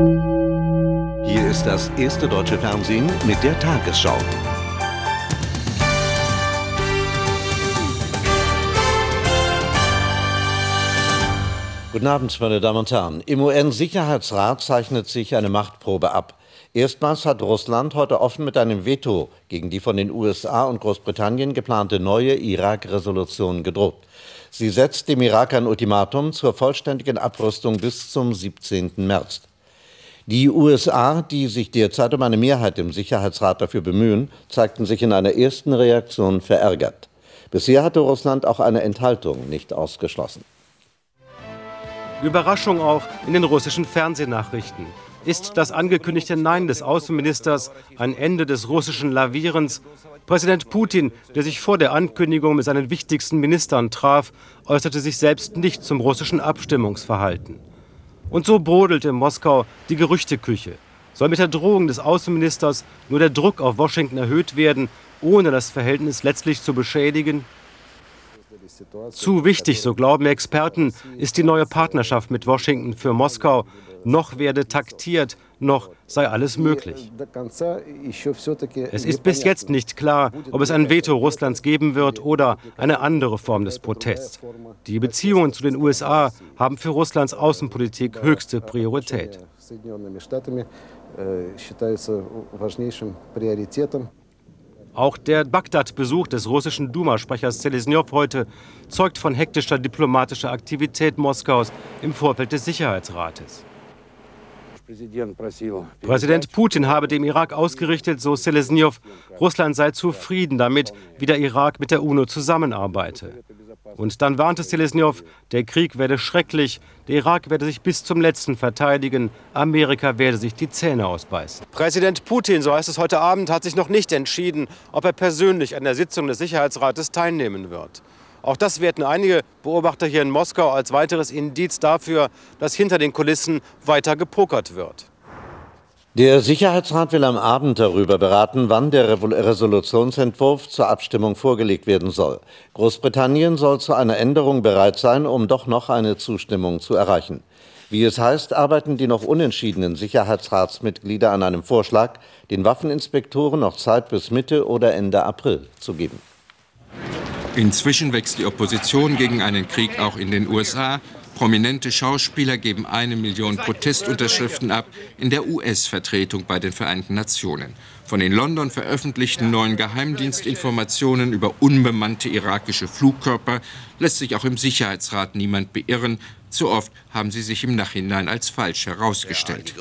Hier ist das erste deutsche Fernsehen mit der Tagesschau. Guten Abend, meine Damen und Herren. Im UN-Sicherheitsrat zeichnet sich eine Machtprobe ab. Erstmals hat Russland heute offen mit einem Veto gegen die von den USA und Großbritannien geplante neue Irak-Resolution gedroht. Sie setzt dem Irak ein Ultimatum zur vollständigen Abrüstung bis zum 17. März. Die USA, die sich derzeit um eine Mehrheit im Sicherheitsrat dafür bemühen, zeigten sich in einer ersten Reaktion verärgert. Bisher hatte Russland auch eine Enthaltung nicht ausgeschlossen. Überraschung auch in den russischen Fernsehnachrichten. Ist das angekündigte Nein des Außenministers ein Ende des russischen Lavierens? Präsident Putin, der sich vor der Ankündigung mit seinen wichtigsten Ministern traf, äußerte sich selbst nicht zum russischen Abstimmungsverhalten. Und so brodelte in Moskau die Gerüchteküche. Soll mit der Drohung des Außenministers nur der Druck auf Washington erhöht werden, ohne das Verhältnis letztlich zu beschädigen? Zu wichtig, so glauben Experten, ist die neue Partnerschaft mit Washington für Moskau. Noch werde taktiert, noch sei alles möglich. Es ist bis jetzt nicht klar, ob es ein Veto Russlands geben wird oder eine andere Form des Protests. Die Beziehungen zu den USA haben für Russlands Außenpolitik höchste Priorität. Auch der Bagdad-Besuch des russischen Duma-Sprechers Selesnjow heute zeugt von hektischer diplomatischer Aktivität Moskaus im Vorfeld des Sicherheitsrates. Präsident Putin habe dem Irak ausgerichtet, so Selesnjow, Russland sei zufrieden damit, wie der Irak mit der UNO zusammenarbeite. Und dann warnte Selesnjow, der Krieg werde schrecklich, der Irak werde sich bis zum letzten verteidigen, Amerika werde sich die Zähne ausbeißen. Präsident Putin, so heißt es heute Abend, hat sich noch nicht entschieden, ob er persönlich an der Sitzung des Sicherheitsrates teilnehmen wird. Auch das werten einige Beobachter hier in Moskau als weiteres Indiz dafür, dass hinter den Kulissen weiter gepokert wird. Der Sicherheitsrat will am Abend darüber beraten, wann der Resolutionsentwurf zur Abstimmung vorgelegt werden soll. Großbritannien soll zu einer Änderung bereit sein, um doch noch eine Zustimmung zu erreichen. Wie es heißt, arbeiten die noch unentschiedenen Sicherheitsratsmitglieder an einem Vorschlag, den Waffeninspektoren noch Zeit bis Mitte oder Ende April zu geben. Inzwischen wächst die Opposition gegen einen Krieg auch in den USA. Prominente Schauspieler geben eine Million Protestunterschriften ab in der US-Vertretung bei den Vereinten Nationen. Von in London veröffentlichten neuen Geheimdienstinformationen über unbemannte irakische Flugkörper lässt sich auch im Sicherheitsrat niemand beirren. Zu oft haben sie sich im Nachhinein als falsch herausgestellt.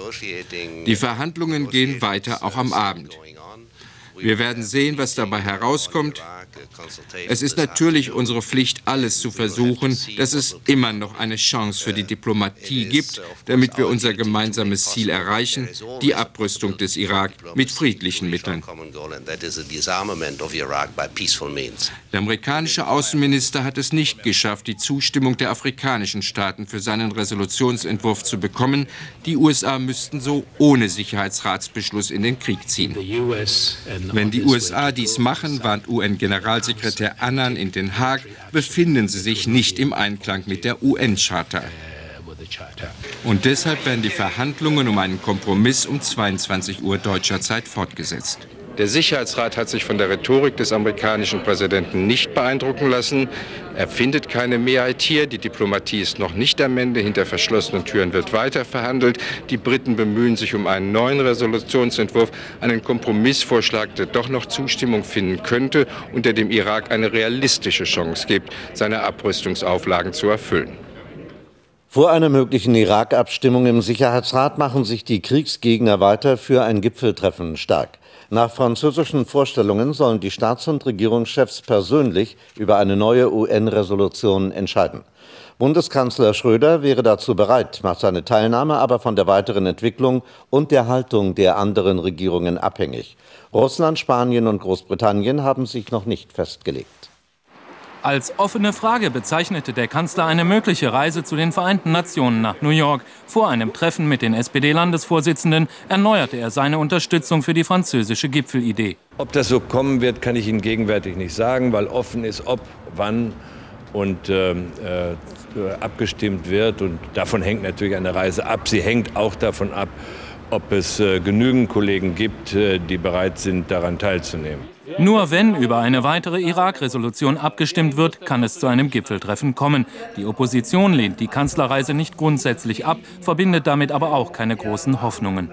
Die Verhandlungen gehen weiter auch am Abend. Wir werden sehen, was dabei herauskommt. Es ist natürlich unsere Pflicht, alles zu versuchen, dass es immer noch eine Chance für die Diplomatie gibt, damit wir unser gemeinsames Ziel erreichen, die Abrüstung des Irak mit friedlichen Mitteln. Der amerikanische Außenminister hat es nicht geschafft, die Zustimmung der afrikanischen Staaten für seinen Resolutionsentwurf zu bekommen. Die USA müssten so ohne Sicherheitsratsbeschluss in den Krieg ziehen. Wenn die USA dies machen, warnt UN-Generalsekretär Annan in Den Haag, befinden sie sich nicht im Einklang mit der UN-Charta. Und deshalb werden die Verhandlungen um einen Kompromiss um 22 Uhr deutscher Zeit fortgesetzt. Der Sicherheitsrat hat sich von der Rhetorik des amerikanischen Präsidenten nicht beeindrucken lassen. Er findet keine Mehrheit hier. Die Diplomatie ist noch nicht am Ende. Hinter verschlossenen Türen wird weiter verhandelt. Die Briten bemühen sich um einen neuen Resolutionsentwurf, einen Kompromissvorschlag, der doch noch Zustimmung finden könnte und der dem Irak eine realistische Chance gibt, seine Abrüstungsauflagen zu erfüllen. Vor einer möglichen Irak-Abstimmung im Sicherheitsrat machen sich die Kriegsgegner weiter für ein Gipfeltreffen stark. Nach französischen Vorstellungen sollen die Staats- und Regierungschefs persönlich über eine neue UN-Resolution entscheiden. Bundeskanzler Schröder wäre dazu bereit, macht seine Teilnahme aber von der weiteren Entwicklung und der Haltung der anderen Regierungen abhängig. Russland, Spanien und Großbritannien haben sich noch nicht festgelegt. Als offene Frage bezeichnete der Kanzler eine mögliche Reise zu den Vereinten Nationen nach New York. Vor einem Treffen mit den SPD-Landesvorsitzenden erneuerte er seine Unterstützung für die französische Gipfelidee. Ob das so kommen wird, kann ich Ihnen gegenwärtig nicht sagen, weil offen ist, ob, wann und äh, äh, abgestimmt wird. Und davon hängt natürlich eine Reise ab. Sie hängt auch davon ab, ob es äh, genügend Kollegen gibt, äh, die bereit sind, daran teilzunehmen. Nur wenn über eine weitere Irak-Resolution abgestimmt wird, kann es zu einem Gipfeltreffen kommen. Die Opposition lehnt die Kanzlerreise nicht grundsätzlich ab, verbindet damit aber auch keine großen Hoffnungen.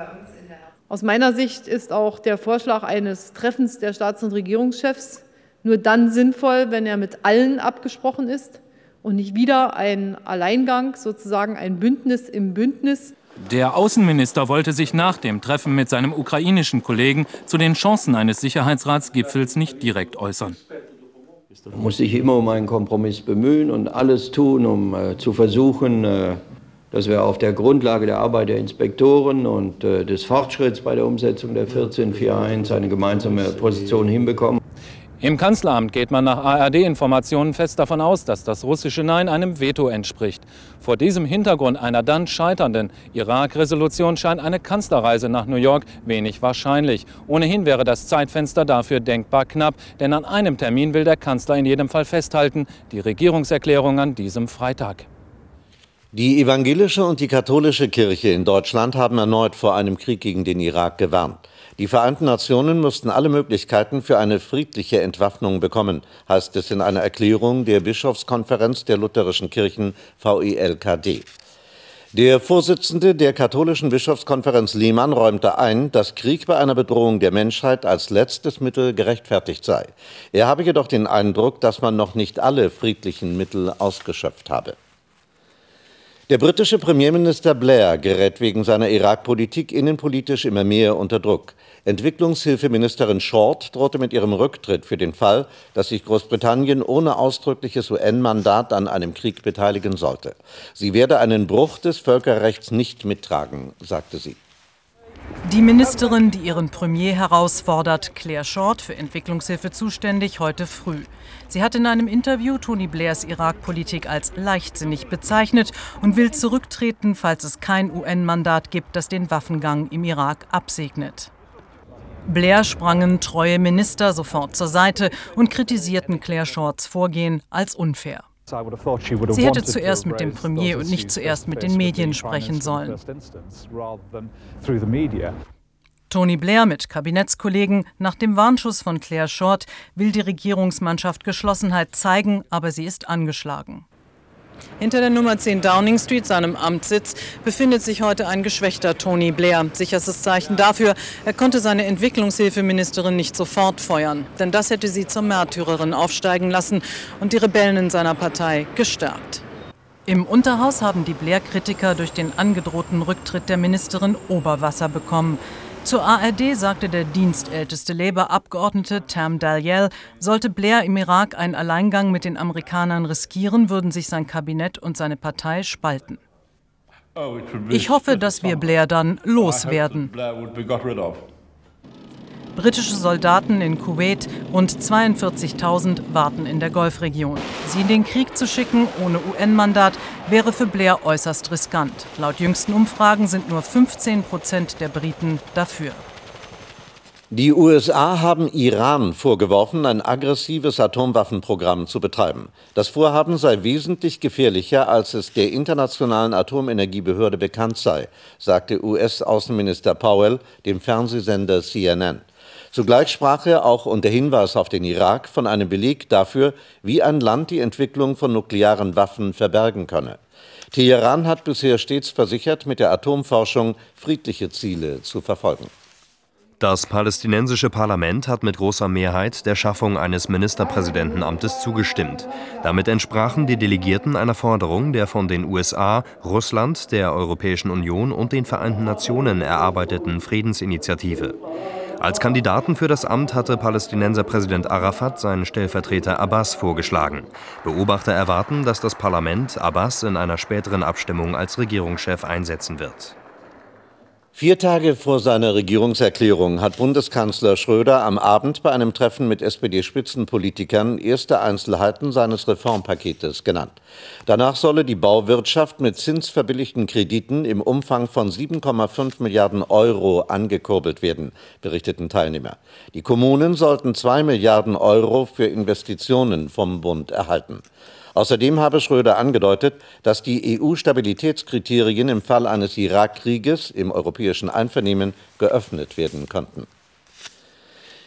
Aus meiner Sicht ist auch der Vorschlag eines Treffens der Staats- und Regierungschefs nur dann sinnvoll, wenn er mit allen abgesprochen ist und nicht wieder ein Alleingang, sozusagen ein Bündnis im Bündnis. Der Außenminister wollte sich nach dem Treffen mit seinem ukrainischen Kollegen zu den Chancen eines Sicherheitsratsgipfels nicht direkt äußern. Man muss sich immer um einen Kompromiss bemühen und alles tun, um äh, zu versuchen, äh, dass wir auf der Grundlage der Arbeit der Inspektoren und äh, des Fortschritts bei der Umsetzung der 1441 eine gemeinsame Position hinbekommen. Im Kanzleramt geht man nach ARD-Informationen fest davon aus, dass das russische Nein einem Veto entspricht. Vor diesem Hintergrund einer dann scheiternden Irak-Resolution scheint eine Kanzlerreise nach New York wenig wahrscheinlich. Ohnehin wäre das Zeitfenster dafür denkbar knapp, denn an einem Termin will der Kanzler in jedem Fall festhalten, die Regierungserklärung an diesem Freitag. Die evangelische und die katholische Kirche in Deutschland haben erneut vor einem Krieg gegen den Irak gewarnt. Die Vereinten Nationen müssten alle Möglichkeiten für eine friedliche Entwaffnung bekommen, heißt es in einer Erklärung der Bischofskonferenz der lutherischen Kirchen VILKD. Der Vorsitzende der katholischen Bischofskonferenz Lehmann räumte ein, dass Krieg bei einer Bedrohung der Menschheit als letztes Mittel gerechtfertigt sei. Er habe jedoch den Eindruck, dass man noch nicht alle friedlichen Mittel ausgeschöpft habe. Der britische Premierminister Blair gerät wegen seiner Irak-Politik innenpolitisch immer mehr unter Druck. Entwicklungshilfeministerin Short drohte mit ihrem Rücktritt für den Fall, dass sich Großbritannien ohne ausdrückliches UN-Mandat an einem Krieg beteiligen sollte. Sie werde einen Bruch des Völkerrechts nicht mittragen, sagte sie. Die Ministerin, die ihren Premier herausfordert, Claire Short, für Entwicklungshilfe zuständig, heute früh. Sie hat in einem Interview Tony Blairs Irak-Politik als leichtsinnig bezeichnet und will zurücktreten, falls es kein UN-Mandat gibt, das den Waffengang im Irak absegnet. Blair sprangen treue Minister sofort zur Seite und kritisierten Claire Shorts Vorgehen als unfair. Sie hätte zuerst mit dem Premier und nicht zuerst mit den Medien sprechen sollen. Tony Blair mit Kabinettskollegen nach dem Warnschuss von Claire Short will die Regierungsmannschaft Geschlossenheit zeigen, aber sie ist angeschlagen. Hinter der Nummer 10 Downing Street, seinem Amtssitz, befindet sich heute ein geschwächter Tony Blair. Sicherstes Zeichen dafür, er konnte seine Entwicklungshilfeministerin nicht sofort feuern. Denn das hätte sie zur Märtyrerin aufsteigen lassen und die Rebellen in seiner Partei gestärkt. Im Unterhaus haben die Blair-Kritiker durch den angedrohten Rücktritt der Ministerin Oberwasser bekommen. Zur ARD sagte der dienstälteste Labour-Abgeordnete Tam Dalyell, sollte Blair im Irak einen Alleingang mit den Amerikanern riskieren, würden sich sein Kabinett und seine Partei spalten. Ich hoffe, dass wir Blair dann loswerden. Britische Soldaten in Kuwait, rund 42.000, warten in der Golfregion. Sie in den Krieg zu schicken ohne UN-Mandat wäre für Blair äußerst riskant. Laut jüngsten Umfragen sind nur 15 Prozent der Briten dafür. Die USA haben Iran vorgeworfen, ein aggressives Atomwaffenprogramm zu betreiben. Das Vorhaben sei wesentlich gefährlicher, als es der Internationalen Atomenergiebehörde bekannt sei, sagte US-Außenminister Powell dem Fernsehsender CNN. Zugleich sprach er auch unter Hinweis auf den Irak von einem Beleg dafür, wie ein Land die Entwicklung von nuklearen Waffen verbergen könne. Teheran hat bisher stets versichert, mit der Atomforschung friedliche Ziele zu verfolgen. Das palästinensische Parlament hat mit großer Mehrheit der Schaffung eines Ministerpräsidentenamtes zugestimmt. Damit entsprachen die Delegierten einer Forderung der von den USA, Russland, der Europäischen Union und den Vereinten Nationen erarbeiteten Friedensinitiative. Als Kandidaten für das Amt hatte Palästinenser Präsident Arafat seinen Stellvertreter Abbas vorgeschlagen. Beobachter erwarten, dass das Parlament Abbas in einer späteren Abstimmung als Regierungschef einsetzen wird. Vier Tage vor seiner Regierungserklärung hat Bundeskanzler Schröder am Abend bei einem Treffen mit SPD-Spitzenpolitikern erste Einzelheiten seines Reformpaketes genannt. Danach solle die Bauwirtschaft mit zinsverbilligten Krediten im Umfang von 7,5 Milliarden Euro angekurbelt werden, berichteten Teilnehmer. Die Kommunen sollten zwei Milliarden Euro für Investitionen vom Bund erhalten. Außerdem habe Schröder angedeutet, dass die EU-Stabilitätskriterien im Fall eines Irakkrieges im europäischen Einvernehmen geöffnet werden könnten.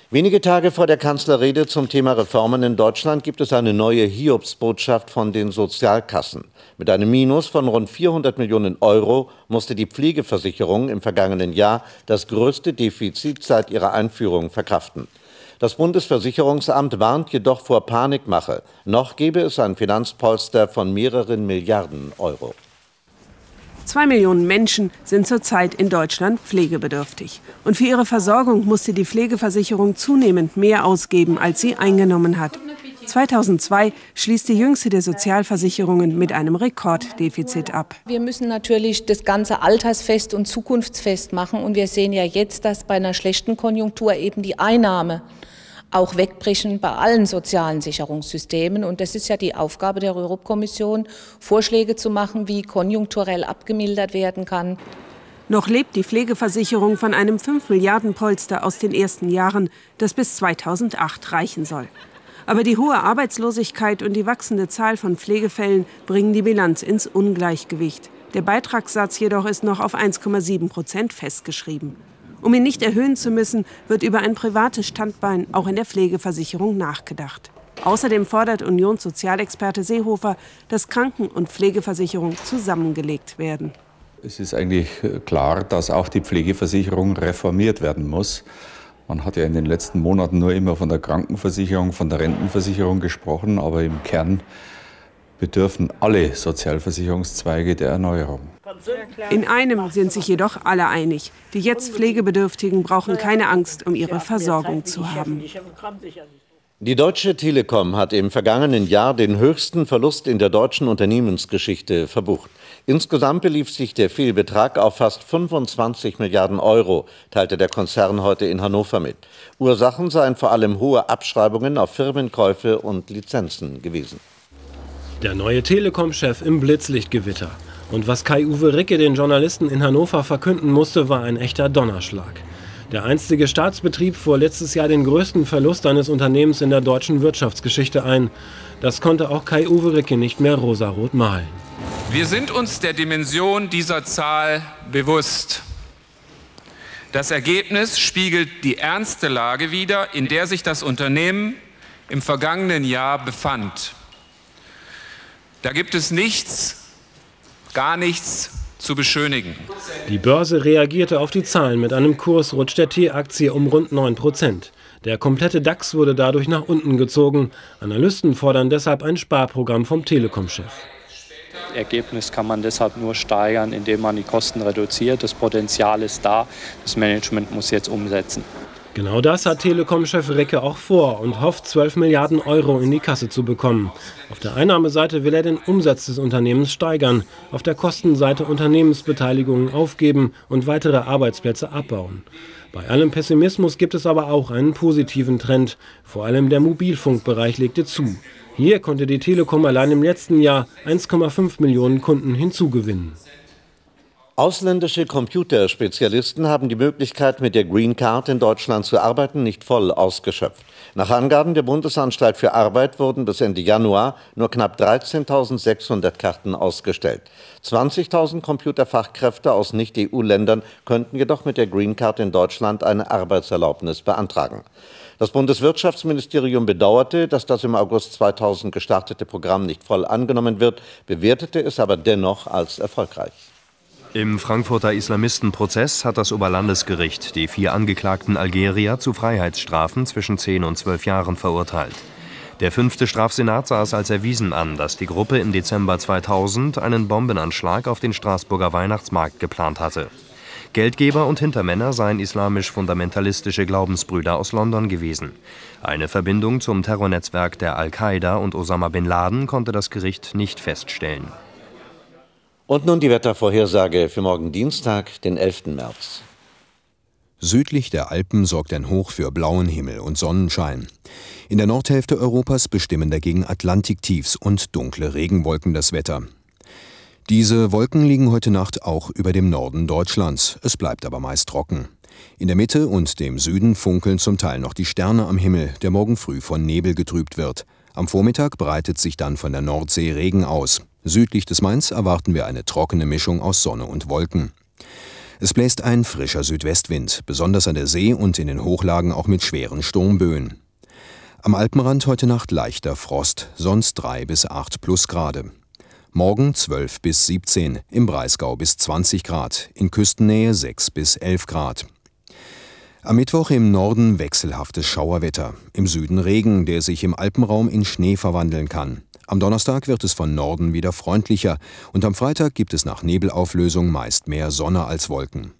Wenige Tage vor der Kanzlerrede zum Thema Reformen in Deutschland gibt es eine neue Hiobsbotschaft von den Sozialkassen. Mit einem Minus von rund 400 Millionen Euro musste die Pflegeversicherung im vergangenen Jahr das größte Defizit seit ihrer Einführung verkraften. Das Bundesversicherungsamt warnt jedoch vor Panikmache. Noch gebe es ein Finanzpolster von mehreren Milliarden Euro. Zwei Millionen Menschen sind zurzeit in Deutschland pflegebedürftig. Und für ihre Versorgung musste die Pflegeversicherung zunehmend mehr ausgeben, als sie eingenommen hat. 2002 schließt die jüngste der Sozialversicherungen mit einem Rekorddefizit ab. Wir müssen natürlich das Ganze altersfest und zukunftsfest machen. Und wir sehen ja jetzt, dass bei einer schlechten Konjunktur eben die Einnahme auch wegbrechen bei allen sozialen Sicherungssystemen. Und das ist ja die Aufgabe der Europkommission, Vorschläge zu machen, wie konjunkturell abgemildert werden kann. Noch lebt die Pflegeversicherung von einem 5 Milliarden Polster aus den ersten Jahren, das bis 2008 reichen soll. Aber die hohe Arbeitslosigkeit und die wachsende Zahl von Pflegefällen bringen die Bilanz ins Ungleichgewicht. Der Beitragssatz jedoch ist noch auf 1,7 Prozent festgeschrieben. Um ihn nicht erhöhen zu müssen, wird über ein privates Standbein auch in der Pflegeversicherung nachgedacht. Außerdem fordert Unionssozialexperte Seehofer, dass Kranken- und Pflegeversicherung zusammengelegt werden. Es ist eigentlich äh, klar, dass auch die Pflegeversicherung reformiert werden muss. Man hat ja in den letzten Monaten nur immer von der Krankenversicherung, von der Rentenversicherung gesprochen, aber im Kern bedürfen alle Sozialversicherungszweige der Erneuerung. In einem sind sich jedoch alle einig. Die jetzt Pflegebedürftigen brauchen keine Angst um ihre Versorgung zu haben. Die Deutsche Telekom hat im vergangenen Jahr den höchsten Verlust in der deutschen Unternehmensgeschichte verbucht. Insgesamt belief sich der Fehlbetrag auf fast 25 Milliarden Euro, teilte der Konzern heute in Hannover mit. Ursachen seien vor allem hohe Abschreibungen auf Firmenkäufe und Lizenzen gewesen. Der neue Telekom-Chef im Blitzlichtgewitter. Und was Kai-Uwe Ricke den Journalisten in Hannover verkünden musste, war ein echter Donnerschlag. Der einstige Staatsbetrieb fuhr letztes Jahr den größten Verlust eines Unternehmens in der deutschen Wirtschaftsgeschichte ein. Das konnte auch Kai-Uwe Ricke nicht mehr rosarot malen. Wir sind uns der Dimension dieser Zahl bewusst. Das Ergebnis spiegelt die ernste Lage wider, in der sich das Unternehmen im vergangenen Jahr befand. Da gibt es nichts, gar nichts zu beschönigen. Die Börse reagierte auf die Zahlen. Mit einem Kurs rutscht der T-Aktie um rund 9 Prozent. Der komplette DAX wurde dadurch nach unten gezogen. Analysten fordern deshalb ein Sparprogramm vom Telekom-Chef. Ergebnis kann man deshalb nur steigern, indem man die Kosten reduziert. Das Potenzial ist da. Das Management muss jetzt umsetzen. Genau das hat Telekom-Chef Recke auch vor und hofft, 12 Milliarden Euro in die Kasse zu bekommen. Auf der Einnahmeseite will er den Umsatz des Unternehmens steigern, auf der Kostenseite Unternehmensbeteiligungen aufgeben und weitere Arbeitsplätze abbauen. Bei allem Pessimismus gibt es aber auch einen positiven Trend. Vor allem der Mobilfunkbereich legte zu. Hier konnte die Telekom allein im letzten Jahr 1,5 Millionen Kunden hinzugewinnen. Ausländische Computerspezialisten haben die Möglichkeit, mit der Green Card in Deutschland zu arbeiten, nicht voll ausgeschöpft. Nach Angaben der Bundesanstalt für Arbeit wurden bis Ende Januar nur knapp 13.600 Karten ausgestellt. 20.000 Computerfachkräfte aus Nicht-EU-Ländern könnten jedoch mit der Green Card in Deutschland eine Arbeitserlaubnis beantragen. Das Bundeswirtschaftsministerium bedauerte, dass das im August 2000 gestartete Programm nicht voll angenommen wird, bewertete es aber dennoch als erfolgreich. Im Frankfurter Islamistenprozess hat das Oberlandesgericht die vier angeklagten Algerier zu Freiheitsstrafen zwischen 10 und 12 Jahren verurteilt. Der fünfte Strafsenat sah es als erwiesen an, dass die Gruppe im Dezember 2000 einen Bombenanschlag auf den Straßburger Weihnachtsmarkt geplant hatte. Geldgeber und Hintermänner seien islamisch-fundamentalistische Glaubensbrüder aus London gewesen. Eine Verbindung zum Terrornetzwerk der Al-Qaida und Osama bin Laden konnte das Gericht nicht feststellen. Und nun die Wettervorhersage für morgen Dienstag, den 11. März. Südlich der Alpen sorgt ein Hoch für blauen Himmel und Sonnenschein. In der Nordhälfte Europas bestimmen dagegen Atlantiktiefs und dunkle Regenwolken das Wetter. Diese Wolken liegen heute Nacht auch über dem Norden Deutschlands. Es bleibt aber meist trocken. In der Mitte und dem Süden funkeln zum Teil noch die Sterne am Himmel, der morgen früh von Nebel getrübt wird. Am Vormittag breitet sich dann von der Nordsee Regen aus. Südlich des Mainz erwarten wir eine trockene Mischung aus Sonne und Wolken. Es bläst ein frischer Südwestwind, besonders an der See und in den Hochlagen auch mit schweren Sturmböen. Am Alpenrand heute Nacht leichter Frost, sonst 3 bis 8 Plusgrade. Morgen 12 bis 17, im Breisgau bis 20 Grad, in Küstennähe 6 bis 11 Grad. Am Mittwoch im Norden wechselhaftes Schauerwetter, im Süden Regen, der sich im Alpenraum in Schnee verwandeln kann. Am Donnerstag wird es von Norden wieder freundlicher und am Freitag gibt es nach Nebelauflösung meist mehr Sonne als Wolken.